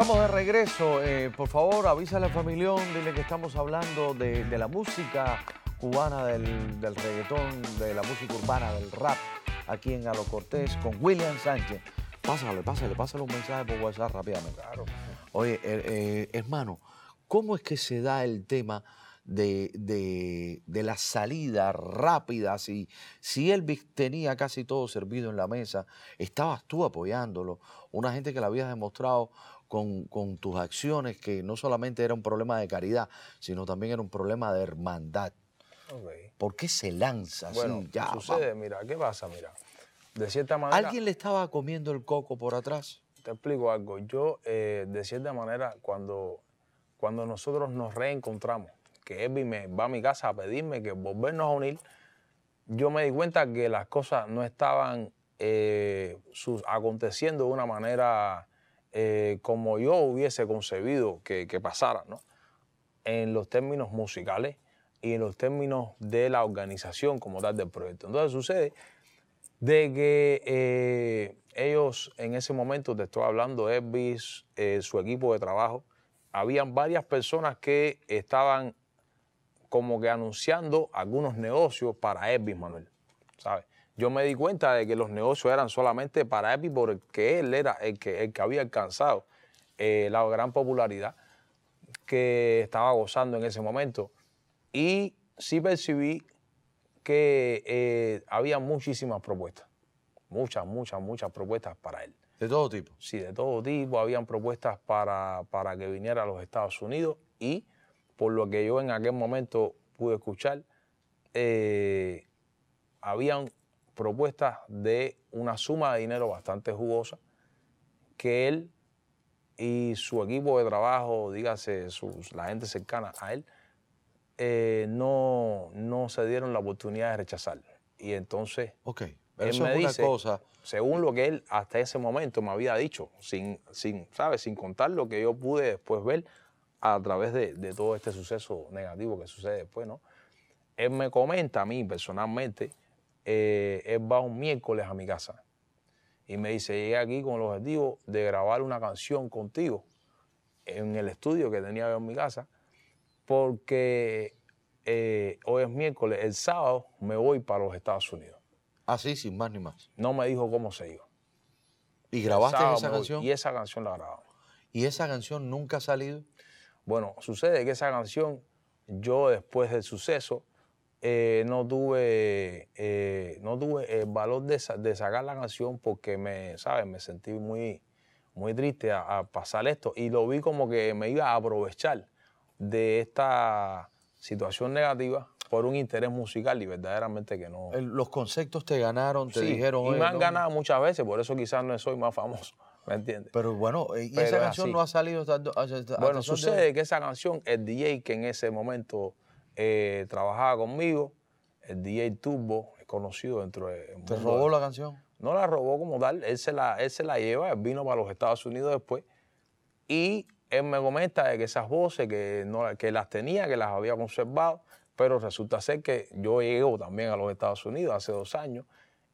Estamos de regreso. Eh, por favor, avísale a familión, dile que estamos hablando de, de la música cubana, del, del reggaetón, de la música urbana, del rap, aquí en Galo Cortés con William Sánchez. Pásale, pásale, pásale un mensaje por WhatsApp rápidamente. Claro. Oye, eh, eh, hermano, ¿cómo es que se da el tema de, de- de la salida rápida? Si, si Elvis tenía casi todo servido en la mesa, estabas tú apoyándolo, una gente que le habías demostrado con, con tus acciones que no solamente era un problema de caridad, sino también era un problema de hermandad. ¿Por qué se lanza así? Bueno, ya, sucede, vamos? mira, ¿qué pasa? Mira, de cierta manera, ¿Alguien le estaba comiendo el coco por atrás? te explico algo. Yo, eh, de cierta manera, cuando, cuando nosotros nos reencontramos, que Elvis me va a mi casa a pedirme que volvernos a unir, yo me di cuenta que las cosas no estaban eh, sus- aconteciendo de una manera eh, como yo hubiese concebido que, que pasara, ¿no? En los términos musicales y en los términos de la organización como tal del proyecto. Entonces sucede de que eh, ellos en ese momento, te estoy hablando, Elvis, eh, su equipo de trabajo, habían varias personas que estaban como que anunciando algunos negocios para Elvis Manuel, ¿sabes? Yo me di cuenta de que los negocios eran solamente para Elvis porque él era el que, el que había alcanzado eh, la gran popularidad que estaba gozando en ese momento. Y sí percibí que eh, había muchísimas propuestas, muchas, muchas, muchas propuestas para él. De todo tipo. Sí, de todo tipo, habían propuestas para, para que viniera a los Estados Unidos y por lo que yo en aquel momento pude escuchar, eh, habían propuestas de una suma de dinero bastante jugosa que él y su equipo de trabajo, dígase sus, la gente cercana a él, eh, no, no se dieron la oportunidad de rechazar. Y entonces Ok. Pero él eso me es una dice, cosa. según lo que él hasta ese momento me había dicho, sin, sin, ¿sabes? sin contar lo que yo pude después ver a través de, de todo este suceso negativo que sucede después, ¿no? Él me comenta a mí personalmente, eh, él va un miércoles a mi casa y me dice, llegué aquí con el objetivo de grabar una canción contigo en el estudio que tenía en mi casa, porque eh, hoy es miércoles, el sábado me voy para los Estados Unidos. Así, sin más ni más. No me dijo cómo se iba. ¿Y grabaste esa canción? Y esa canción la grabamos. ¿Y esa canción nunca ha salido? Bueno, sucede que esa canción, yo después del suceso, eh, no tuve, eh, no tuve el valor de, de sacar la canción porque me, ¿sabes? Me sentí muy, muy triste a, a pasar esto y lo vi como que me iba a aprovechar de esta situación negativa por un interés musical y verdaderamente que no. El- los conceptos te ganaron, te Sí, dijeron. y "Oye, me han no". ganado muchas veces, por eso quizás no soy más famoso, ¿me entiendes? Pero bueno, eh, y Pero esa es canción así. no ha salido hasta, hasta- Bueno, de sucede que esa canción, el DJ que en ese momento eh, trabajaba conmigo, el DJ Turbo, es conocido dentro de... ¿Te robó la canción? No la robó como tal, él se la, él se la lleva, él vino para los Estados Unidos después y él me comenta de que esas voces que, no, que las tenía, que las había conservado, pero resulta ser que yo llego también a los Estados Unidos hace dos años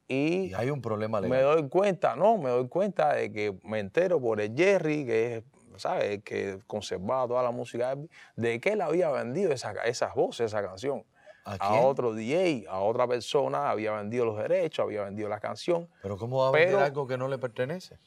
y Y hay un problema legal. me doy cuenta, no, me doy cuenta de que me entero por el Jerry, que es, ¿sabes? Que conservaba toda la música, de que él había vendido esa- esas voces, esa canción. ¿A otro DJ, a otra persona, había vendido los derechos, había vendido la canción, Pero ¿cómo va a vender Pero- algo que no le pertenece?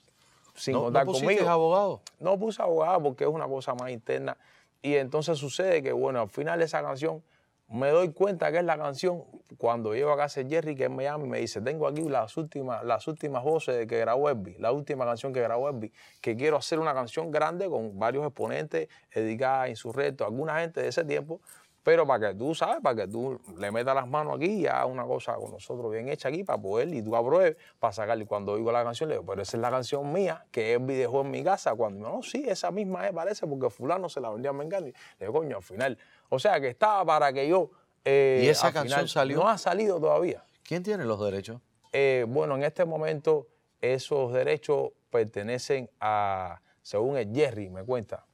sin ¿No, contar ¿no conmigo. abogado? No puse abogado porque es una cosa más interna. Y entonces sucede que, bueno, al final de esa canción, me doy cuenta que es la canción cuando llego a casa Jerry, que llama y me dice, tengo aquí las últimas, las últimas voces que grabó Elvis, la última canción que grabó Elvis, que quiero hacer una canción grande con varios exponentes dedicada a Insurrecto, alguna gente de ese tiempo, pero para que tú, ¿sabes? Para que tú le metas las manos aquí y hagas una cosa con nosotros bien hecha aquí para poder, y tú apruebes para sacarle. Cuando oigo la canción, le digo, pero esa es la canción mía que Elvis dejó en mi casa. Cuando no, sí, esa misma es, parece, porque fulano se la vendía a Mengani. Le digo, coño, al final. O sea, que estaba para que yo... eh, ¿Y esa canción final, salió? No ha salido todavía. ¿Quién tiene los derechos? Eh, bueno, en este momento esos derechos pertenecen a, según el Jerry me cuenta,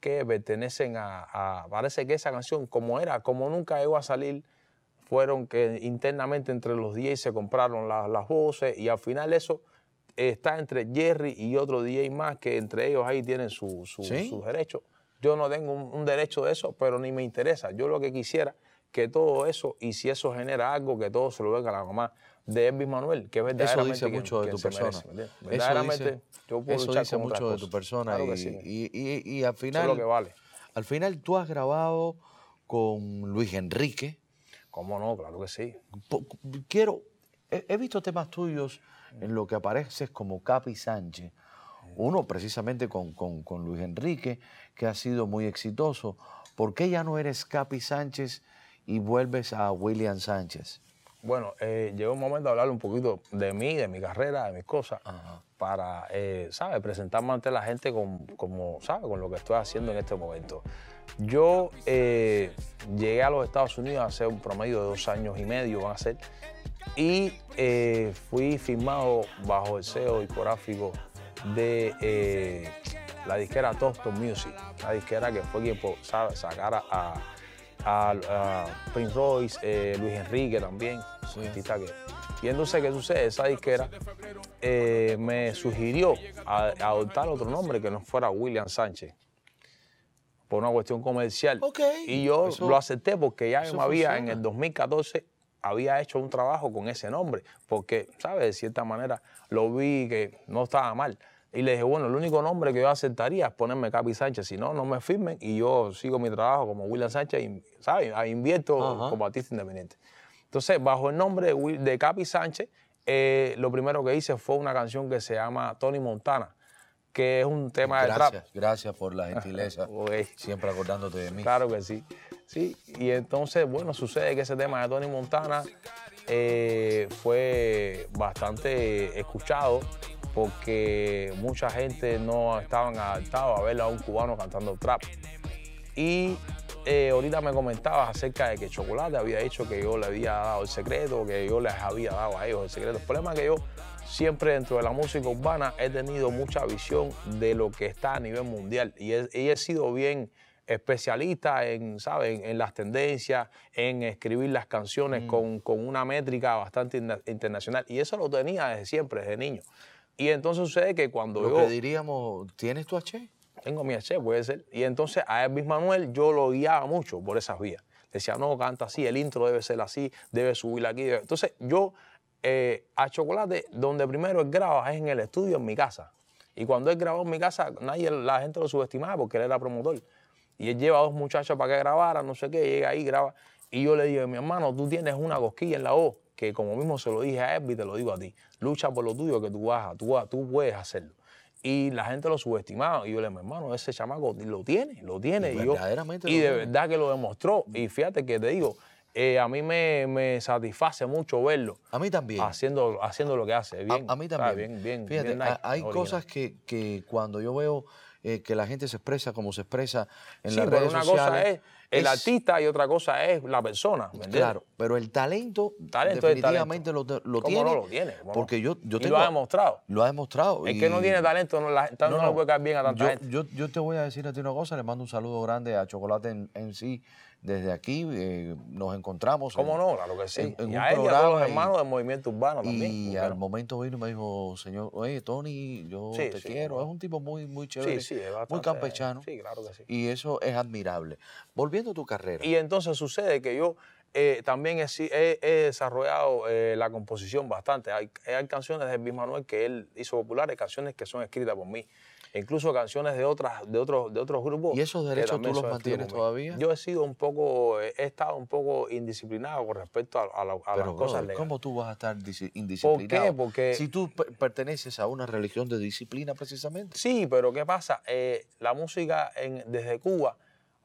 que pertenecen a, a- parece que esa canción, como era, como nunca llegó a salir, fueron que internamente entre los DJs se compraron la- las voces y al final eso está entre Jerry y otro DJ más, que entre ellos ahí tienen su, su- ¿Sí? sus derechos. Yo no tengo un, un derecho de eso, pero ni me interesa. Yo lo que quisiera que todo eso, y si eso genera algo, que todo se lo venga a la mamá de Elvis Manuel, que es Eso verdaderamente dice quien- mucho de tu persona. Eso dice, yo puedo eso dice mucho de tu persona Claro y, sí. y- y- y al Eso es final, lo que vale. al final tú has grabado con Luis Enrique. ¿Cómo no? Claro que sí. Quiero, he, he visto temas tuyos en lo que apareces como Capi Sánchez. Uno precisamente con, con- con Luis Enrique, que ha sido muy exitoso. ¿Por qué ya no eres Capi Sánchez y vuelves a William Sánchez? Bueno, eh, llegó un momento de hablar un poquito de mí, de mi carrera, de mis cosas, Ajá. para, eh, ¿sabes? Presentarme ante la gente con, como, ¿sabes? Con lo que estoy haciendo en este momento. Yo eh, llegué a los Estados Unidos hace un promedio de dos años y medio, van a ser, y eh, fui firmado bajo el sello discográfico de eh, la disquera Toston Music, la disquera que fue quien sacara a, a- a Prince Royce, eh, Luis Enrique también, Sí. artista que- Y entonces, ¿qué sucede? Esa disquera eh, me sugirió a- a adoptar otro nombre que no fuera William Sánchez por una cuestión comercial. Y yo eso- lo acepté porque ya me había en el 2014 había hecho un trabajo con ese nombre, porque, ¿sabes? De cierta manera lo vi que no estaba mal. Y le dije, bueno, el único nombre que yo aceptaría es ponerme Capi Sánchez, si no, no me firmen y yo sigo mi trabajo como William Sánchez, y, ¿sabes? Invierto Ajá. como artista independiente. Entonces, bajo el nombre de, Will- de Capi Sánchez, eh, lo primero que hice fue una canción que se llama Tony Montana, que es un tema de trap. Gracias, gracias por la gentileza. Siempre acordándote de mí. Claro que sí. Sí, y entonces, bueno, sucede que ese tema de Tony Montana eh, fue bastante escuchado porque mucha gente no estaban adaptados a ver a un cubano cantando trap. Y eh, ahorita me comentabas acerca de que Chocolate había dicho que yo le había dado el secreto, que yo les había dado a ellos el secreto. El problema es que yo siempre dentro de la música urbana he tenido mucha visión de lo que está a nivel mundial y he, y he sido bien especialista en, ¿sabes? En, las tendencias, en escribir las canciones con, con una métrica bastante interna- internacional. Y eso lo tenía desde siempre, desde niño. Y entonces sucede que cuando Lo yo... que diríamos, ¿tienes tu H? Tengo mi H, puede ser. Y entonces a Elvis Manuel yo lo guiaba mucho por esas vías. Decía, no, canta así, el intro debe ser así, debe subir aquí. debe-". Entonces yo eh, a Chocolate, donde primero él graba es en el estudio en mi casa. Y cuando él grabó en mi casa, nadie, la gente lo subestimaba porque él era promotor. Y él lleva a dos muchachos para que grabaran, no sé qué, llega ahí, graba. Y yo le digo, mi hermano, tú tienes una cosquilla en la voz, que como mismo se lo dije a Elvis, te lo digo a ti. Lucha por lo tuyo, que tú vas, a- tú, tú puedes hacerlo. Y la gente lo subestimaba. Y yo le dije, mi hermano, ese chamaco lo tiene, lo tiene. Y Y, yo- y de tiene. verdad que lo demostró. Y fíjate que te digo, eh, a mí me, me satisface mucho verlo A mí también. haciendo, haciendo lo que hace. A- Bien, a, mí también. Bien, bien, Fíjate, bien nice, hay original. cosas que, que cuando yo veo eh, que la gente se expresa como se expresa en Sí, las pero redes una sociales. cosa es el es- artista y otra cosa es la persona. Claro, pero el talento, Talento definitivamente lo, te- lo ¿Cómo tiene. no lo tiene? ¿Cómo no? Porque yo, yo Y tengo, lo ha demostrado. Lo ha demostrado. El que no tiene talento no, la, no, le puede caer bien a tanta yo, gente. yo, yo te voy a decir a ti una cosa, le mando un saludo grande a Chocolate en, en sí desde aquí. eh, nos encontramos. ¿Cómo en- no? Claro que sí. en- en y un a él y a todos programa los y- hermanos del movimiento urbano también. Y claro. al momento vino y me dijo, señor, oye, Tony, yo Sí, te sí, quiero. Es un tipo muy, muy chévere, Sí, sí, es muy campechano. Sí, claro que sí. Y eso es admirable. Volviendo a tu carrera. Y entonces sucede que yo eh, también he, si- he- he desarrollado eh, la composición bastante. Hay, hay canciones de Elvis Manuel que él hizo populares, canciones que son escritas por mí. E incluso canciones de otras de otros de otros grupos. ¿Y esos derechos tú los mantienes por todavía? Yo he sido un poco, he estado un poco indisciplinado con respecto a, a la- a Pero, las cosas legales. ¿cómo tú vas a estar indisciplinado? qué? Porque- Si tú per- perteneces a una religión de disciplina, precisamente. Sí, pero ¿qué pasa? Eh, la música en- desde Cuba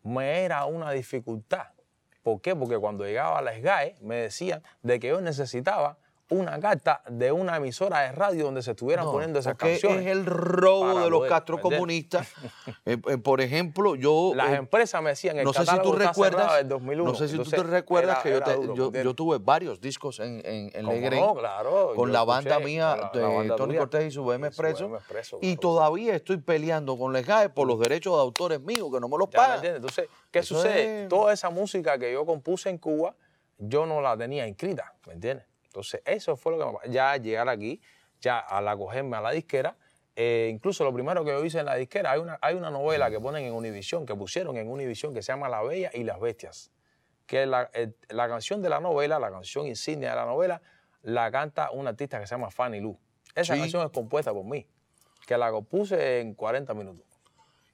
me era una dificultad. ¿Por qué? Porque cuando llegaba a la SGAE me decían de que yo necesitaba una carta de una emisora de radio donde se estuvieran No, poniendo esas canciones. es el robo de los poder castrocomunistas. Eh, eh, por ejemplo, yo... Las eh, empresas me decían, el no sé si tú recuerdas, del 2001. no sé si tú te recuerdas era- que yo, era te- duro, yo, ¿me tuve varios discos en, en, en con la banda mía, la- de la banda Tony. Cortés y su BM Expreso. Y claro todavía estoy peleando con la SGAE por los derechos de autores míos, que no me los ¿Ya me pagan. entiendes? Entonces, ¿qué Eso sucede? es- Toda esa música que yo compuse en Cuba, yo no la tenía inscrita, ¿me entiendes? Entonces, eso fue lo que me pasó. Ya llegar aquí, ya al acogerme a la disquera, eh, incluso lo primero que yo hice en la disquera, hay una, hay una novela que ponen en Univisión, que pusieron en Univisión, que se llama La Bella y las Bestias. Que la, la canción de la novela, la canción insignia de la novela, la canta una artista que se llama Fanny Lu. Esa canción es compuesta por mí, que la compuse en 40 minutos.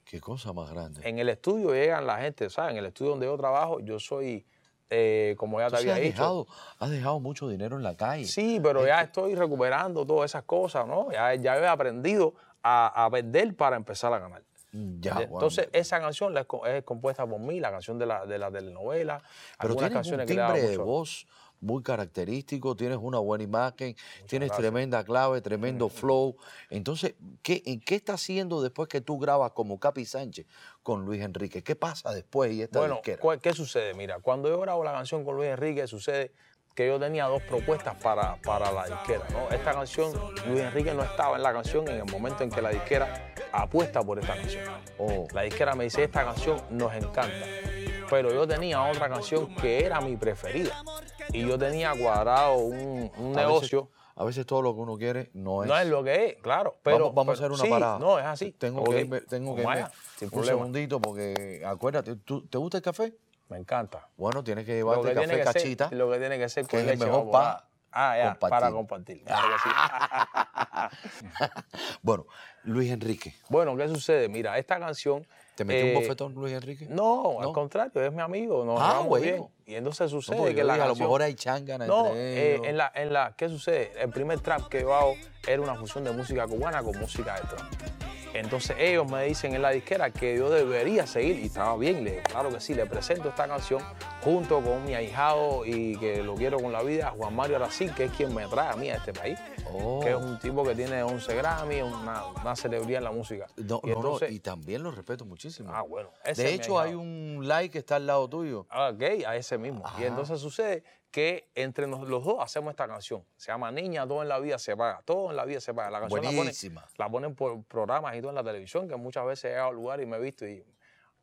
Qué cosa más grande. En el estudio llegan la gente, ¿sabes? En el estudio donde yo trabajo, yo soy eh, como ya te había has dicho. Dejado, has dejado mucho dinero en la calle. Sí, pero ya estoy recuperando todas esas cosas, ¿no? Ya, ya he aprendido a, a vender para empezar a ganar. Mm, ya, Entonces, esa canción es compuesta por mí, la canción de la, de la telenovela. Pero algunas tienes canciones un timbre que de voz muy característico, tienes una buena imagen, tienes tremenda clave, tremendo flow. Entonces, ¿qué, ¿en qué estás haciendo después que tú grabas como Capi Sánchez con Luis Enrique? ¿Qué pasa después y esta Bueno, ¿qué sucede? Mira, cuando yo grabo la canción con Luis Enrique, sucede que yo tenía dos propuestas para, para la disquera. ¿no? Esta canción, Luis Enrique no estaba en la canción en el momento en que la disquera apuesta por esta canción. Oh. La disquera me dice, esta canción nos encanta. Pero yo tenía otra canción que era mi preferida. Y yo tenía cuadrado un, negocio. a veces todo lo que uno quiere no es. No es lo que es, claro. Pero, vamos, a hacer una parada. No, es así. Tengo que irme, tengo que irme un segundito porque acuérdate, ¿te gusta el café? Me encanta. Bueno, tienes que llevarte café cachita. lo que tiene que ser con que es el mejor para ah, ya, para compartir. bueno, Luis Enrique. Bueno, ¿qué sucede? Mira, esta canción ¿Te metió un eh, bofetón Luis Enrique? No, al contrario, es mi amigo, nos ah, bueno. bien. Y entonces sucede que la A lo mejor hay changana no, entre eh, en la, en la, ¿qué sucede? El primer trap que yo hago era una fusión de música cubana con música de trap. Entonces ellos me dicen en la disquera que yo debería seguir y estaba bien, le claro que sí, le presento esta canción junto con mi ahijado y que lo quiero con la vida, Juan Mario Aracil, que es quien me trae a mí a este país, que es un tipo que tiene 11 Grammy, una, una celebridad en la música. No, y, no, y también lo respeto muchísimo. Ah, bueno. de hecho, hay un like que está al lado tuyo. Ah, ok, a ese mismo. Y entonces sucede que entre los dos hacemos esta canción. Se llama Niña, todo en la vida se paga. Todo en la vida se paga. La canción Buenísima. La ponen, por programas y todo en la televisión, que muchas veces he llegado al lugar y me he visto. Y,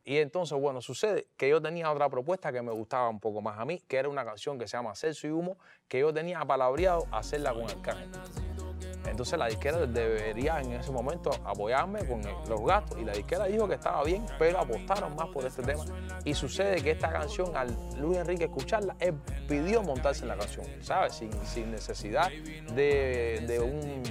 y entonces, bueno, sucede que yo tenía otra propuesta que me gustaba un poco más a mí, que era una canción que se llama Celso y Humo, que yo tenía palabreado hacerla con el Arcángel. Entonces la disquera debería en ese momento apoyarme con los gastos y la disquera dijo que estaba bien, pero apostaron más por este tema. Y sucede que esta canción, al Luis Enrique escucharla, él pidió montarse en la canción, ¿sabes? Sin, sin necesidad de, un,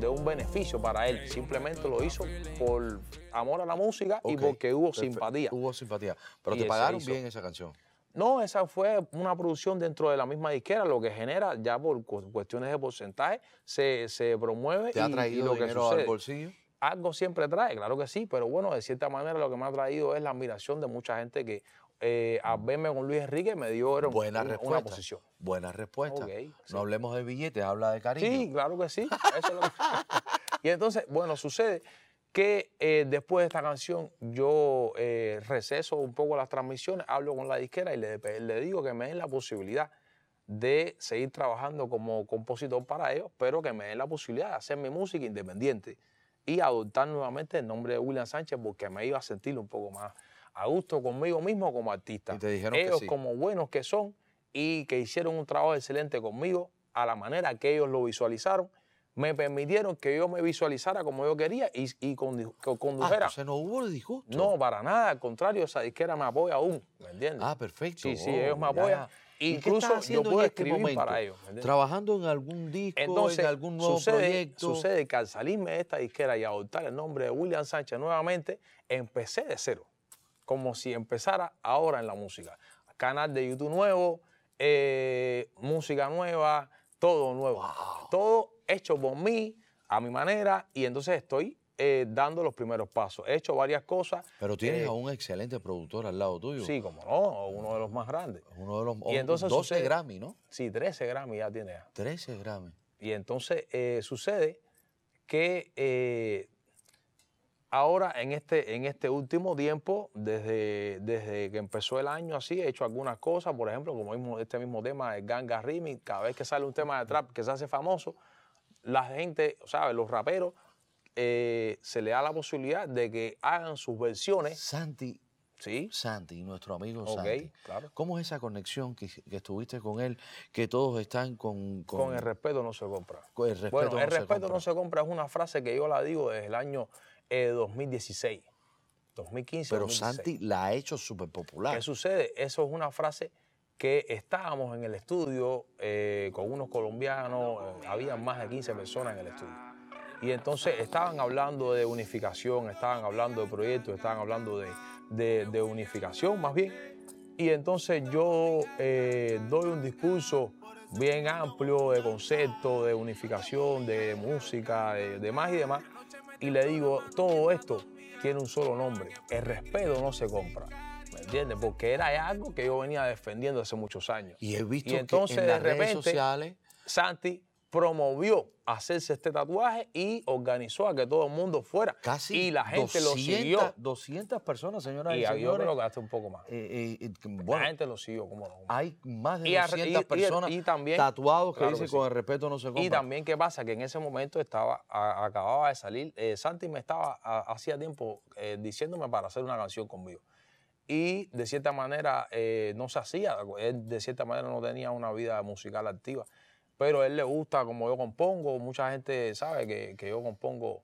de un beneficio para él. Simplemente lo hizo por amor a la música y porque hubo simpatía. Hubo simpatía. Pero te pagaron bien esa canción. No, esa fue una producción dentro de la misma disquera, lo que genera, ya por cuestiones de porcentaje, se, promueve. ¿Te ha traído lo dinero al bolsillo? Algo siempre trae, claro que sí, pero bueno, de cierta manera lo que me ha traído es la admiración de mucha gente que eh, al verme con Luis Enrique me dio Buena una, respuesta. posición. Buena respuesta. No hablemos de billetes, habla de cariño. Sí, claro que sí. y entonces, bueno, sucede que eh, después de esta canción yo eh, receso un poco las transmisiones, hablo con la disquera y le, le, digo que me den la posibilidad de seguir trabajando como compositor para ellos, pero que me den la posibilidad de hacer mi música independiente y adoptar nuevamente el nombre de William Sánchez porque me iba a sentir un poco más a gusto conmigo mismo como artista. Y te dijeron ellos que sí. como buenos que son y que hicieron un trabajo excelente conmigo a la manera que ellos lo visualizaron me permitieron que yo me visualizara como yo quería y, y condujera. Ah, no hubo disgusto. No, para nada, al contrario, esa disquera me apoya aún, ¿me entiendes? Ah, perfecto. Sí, sí, ellos me apoyan. Incluso yo puedo este escribir para ellos. Trabajando en algún disco, en algún nuevo sucede, proyecto. Sucede que al salirme de esta disquera y adoptar el nombre de William Sánchez nuevamente, empecé de cero. Como si empezara ahora en la música. Canal de YouTube nuevo, eh, música nueva, todo nuevo. Todo hecho por mí, a mi manera, y entonces estoy eh, dando los primeros pasos. He hecho varias cosas. Pero tienes eh, a un excelente productor al lado tuyo. Sí, como no, uno de los más grandes. Uno de los y entonces 12 Grammy, ¿no? Sí, 13 Grammy ya tiene. 13 Grammy. Y entonces eh, sucede que ahora en este, en este último tiempo, desde, desde que empezó el año así, he hecho algunas cosas, por ejemplo, como mismo, este mismo tema de Ganga Remix, cada vez que sale un tema de trap que se hace famoso, la gente, ¿sabes? Los raperos, eh, se le da la posibilidad de que hagan sus versiones. Santi, Sí. Santi, nuestro amigo Santi. claro. ¿Cómo es esa conexión que, que estuviste con él, que todos están con, con, Con el respeto no se compra. con el respeto? bueno, no el se respeto compra? no se compra es una frase que yo la digo desde el año eh, 2016, 2015. Pero 2016. Santi la ha hecho súper popular. ¿Qué sucede? Eso es una frase que estábamos en el estudio eh, con unos colombianos, eh, había más de 15 personas en el estudio. Y entonces estaban hablando de unificación, estaban hablando de proyectos, estaban hablando de, de- de unificación más bien. Y entonces yo eh, doy un discurso bien amplio de concepto, de unificación, de música, de demás y demás. Y le digo, todo esto tiene un solo nombre, el respeto no se compra. ¿Me entiendes? Porque era algo que yo venía defendiendo hace muchos años. Y he visto Y entonces, que en de las redes sociales Santi promovió hacerse este tatuaje y organizó a que todo el mundo fuera. casi y la gente 200, lo siguió. 200 personas, señoras y, Y yo señores. creo que hasta un poco más. eh, eh, eh, la gente lo siguió, como no. hay más de Y a- 200 y- personas y también- tatuados que claro dicen que sí. con el respeto no se compra. Y también, ¿qué pasa? Que en ese momento estaba, a- acababa de salir, eh, Santi me estaba hacía tiempo diciéndome para hacer una canción conmigo. Y de cierta manera eh, no se hacía, de cierta manera no tenía una vida musical activa, pero a él le gusta como yo compongo, mucha gente sabe que, que yo compongo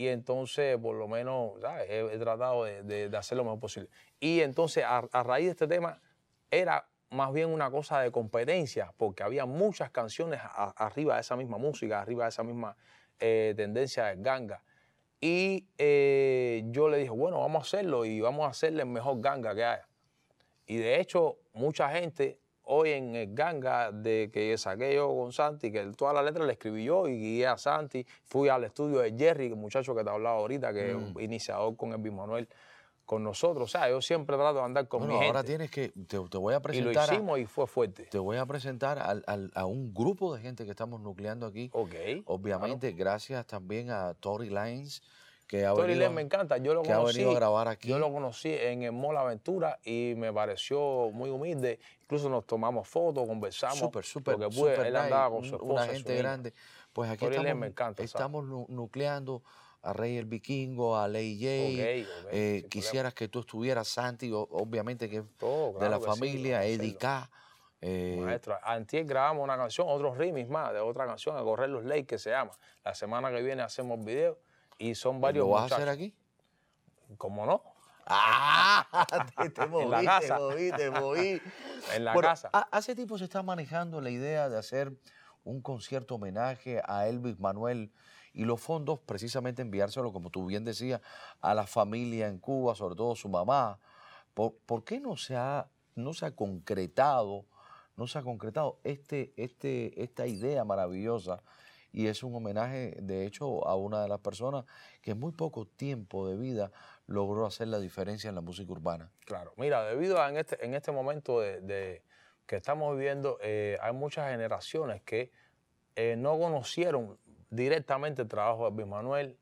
y entonces por lo menos. He, tratado de, de- hacer lo mejor posible. Y entonces a, raíz de este tema era más bien una cosa de competencia, porque había muchas canciones arriba de esa misma música, arriba de esa misma eh, tendencia de ganga. Y eh, yo le dije, bueno, vamos a hacerlo y vamos a hacerle el mejor ganga que haya. Y de hecho, mucha gente hoy en el ganga de que saqué yo con Santi, que toda la letra la escribí yo y guié a Santi. Fui al estudio de Jerry, el muchacho que te hablaba ahorita, que Mm. es iniciador con el Manuel, con nosotros. O sea, yo siempre trato de andar con Bueno, mi ahora gente. tienes que, te, te voy a Y lo presentar, a, hicimos y fue fuerte. te voy a, presentar al- al- a un grupo de gente que estamos nucleando aquí. Ok. Obviamente, gracias también a Tori Lines, que ha, venido, Len me encanta. Yo lo que ha conocí. venido a grabar aquí. Yo lo conocí en el Mall Aventura y me pareció muy humilde. Incluso nos tomamos fotos, conversamos. Súper, súper, Lo que pude, súper él andaba con su esposa. Una gente grande. Pues aquí Len estamos, me encanta, estamos nu- nucleando a Rey el Vikingo, a Ley J. Ok, ok, eh, quisieras que tú estuvieras, Santi, obviamente que Todo, de claro la sí, familia, a Eddie K. eh, Maestro, antier grabamos una canción, otros remix más de otra canción, a correr los leyes que se llama. La semana que viene hacemos video y son varios ¿Lo vas a hacer aquí? ¿Cómo no? ¡Ah! Te, te moví, En la te moví, te moví. En la Bueno, casa. ha- hace tiempo se está manejando la idea de hacer un concierto homenaje a Elvis Manuel y los fondos precisamente enviárselo, como tú bien decías, a la familia en Cuba, sobre todo su mamá. ¿Por, por qué no se ha, no se ha concretado, no se ha concretado este, este, esta idea maravillosa? Y es un homenaje, de hecho, a una de las personas que en muy poco tiempo de vida logró hacer la diferencia en la música urbana. Claro, mira, debido a en este, en este momento de, que estamos viviendo, eh, hay muchas generaciones que eh, no conocieron directamente el trabajo de Elvis Manuel,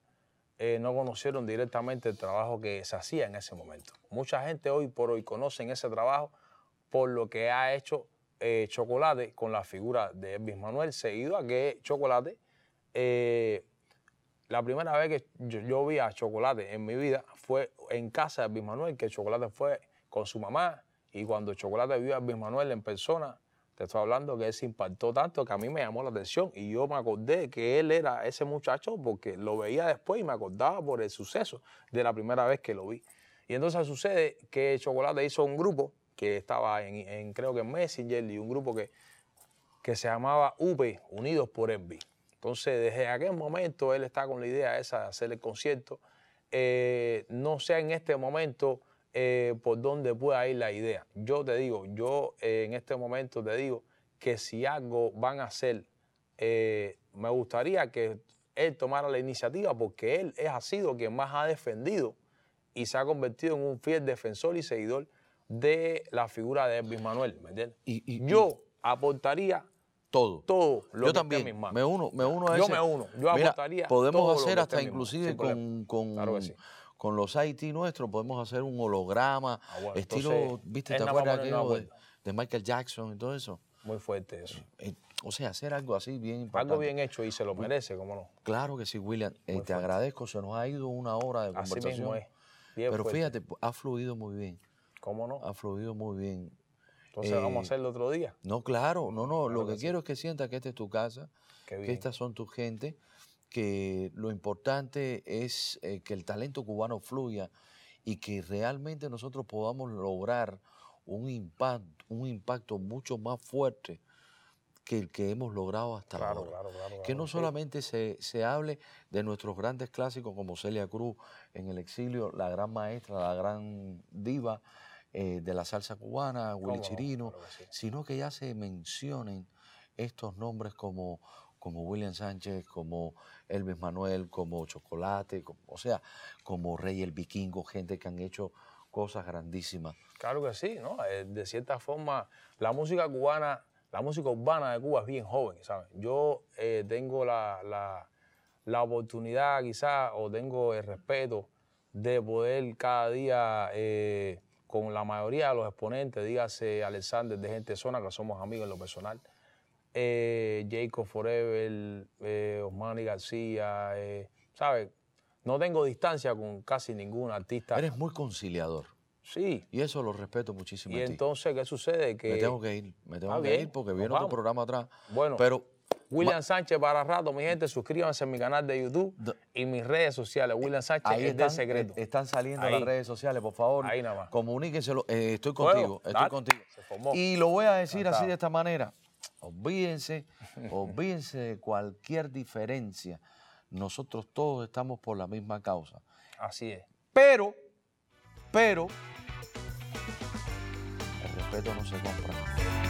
eh, no conocieron directamente el trabajo que se hacía en ese momento. Mucha gente hoy por hoy conocen ese trabajo por lo que ha hecho eh, Chocolate con la figura de Elvis Manuel, seguido a que Chocolate eh, la primera vez que yo, yo vi a Chocolate en mi vida fue en casa de Elvis Manuel, que Chocolate fue con su mamá. Y cuando Chocolate vio a Elvis Manuel en persona, te estoy hablando que él se impactó tanto que a mí me llamó la atención. Y yo me acordé que él era ese muchacho porque lo veía después y me acordaba por el suceso de la primera vez que lo vi. Y entonces sucede que Chocolate hizo un grupo que estaba en, creo que en Messenger y un grupo que, que se llamaba UP, Unidos por Elvis. Entonces, desde aquel momento él está con la idea esa de hacer el concierto. Eh, no sé en este momento eh, por dónde pueda ir la idea. Yo te digo, yo eh, en este momento te digo que si algo van a hacer, eh, me gustaría que él tomara la iniciativa porque él es, ha sido quien más ha defendido y se ha convertido en un fiel defensor y seguidor de la figura de Elvis Manuel. ¿me entiendes? Y- y- yo aportaría Todo. todo lo yo que también esté en mis manos. me uno, me uno a Yo ese. me uno, yo Mira, aportaría Podemos todo lo hacer que hasta inclusive con, con, Claro que sí. Con los IT nuestros, podemos hacer un holograma, Ah, bueno, estilo, entonces, ¿viste? ¿Te acuerdas aquello de, de Michael Jackson y todo eso? Muy fuerte eso. Eh, o sea, hacer algo así bien importante. Algo bien hecho y se lo merece, ¿cómo no? Claro que sí, William. Eh, te agradezco, se nos ha ido una hora de Así conversación. mismo es. Bien pero fuerte. fíjate, ha fluido muy bien. ¿Cómo no? Ha fluido muy bien. Entonces vamos a Eh, hacerlo otro día. No, claro, no, no. Claro lo que que sí. quiero es que sientas que esta es tu casa, que estas son tus gente, que lo importante es eh, que el talento cubano fluya y que realmente nosotros podamos lograr un impacto, un impacto mucho más fuerte que el que hemos logrado hasta Claro, ahora. claro, claro. Que no solamente se, se hable de nuestros grandes clásicos como Celia Cruz en el exilio, la gran maestra, la gran diva eh, de la salsa cubana, ¿Cómo Willy no? Chirino, sí. sino que ya se mencionen estos nombres como, como William Sánchez, como Elvis Manuel, como Chocolate, o sea, como Rey el Vikingo, gente que han hecho cosas grandísimas. Claro que sí, ¿no? Eh, De cierta forma, la música cubana, la música urbana de Cuba es bien joven, ¿sabes? Yo eh, tengo la, la- la oportunidad quizás o tengo el respeto de poder cada día eh, con la mayoría de los exponentes, dígase Alexander de Gente Zona, que somos amigos en lo personal, eh, Jacob Forever, eh, Osmani García, eh, ¿sabes? No tengo distancia con casi ningún artista. Eres muy conciliador Sí, y eso lo respeto muchísimo. y ti. entonces, ¿qué sucede? Que, me tengo que ir, me tengo Ah, que bien, ir porque viene otro programa atrás. Bueno, Pero William Sánchez para rato, mi gente, suscríbanse a mi canal de YouTube y mis redes sociales. William Sánchez ahí es están, de secreto. eh, están saliendo Ahí. las redes sociales, por favor. Ahí nada más. Comuníquenselo. eh, estoy contigo, estoy dale, contigo. Y lo voy a decir así de esta manera. Olvídense, olvídense de cualquier diferencia. Nosotros todos estamos por la misma causa. Así es. Pero, pero, el respeto no se compra.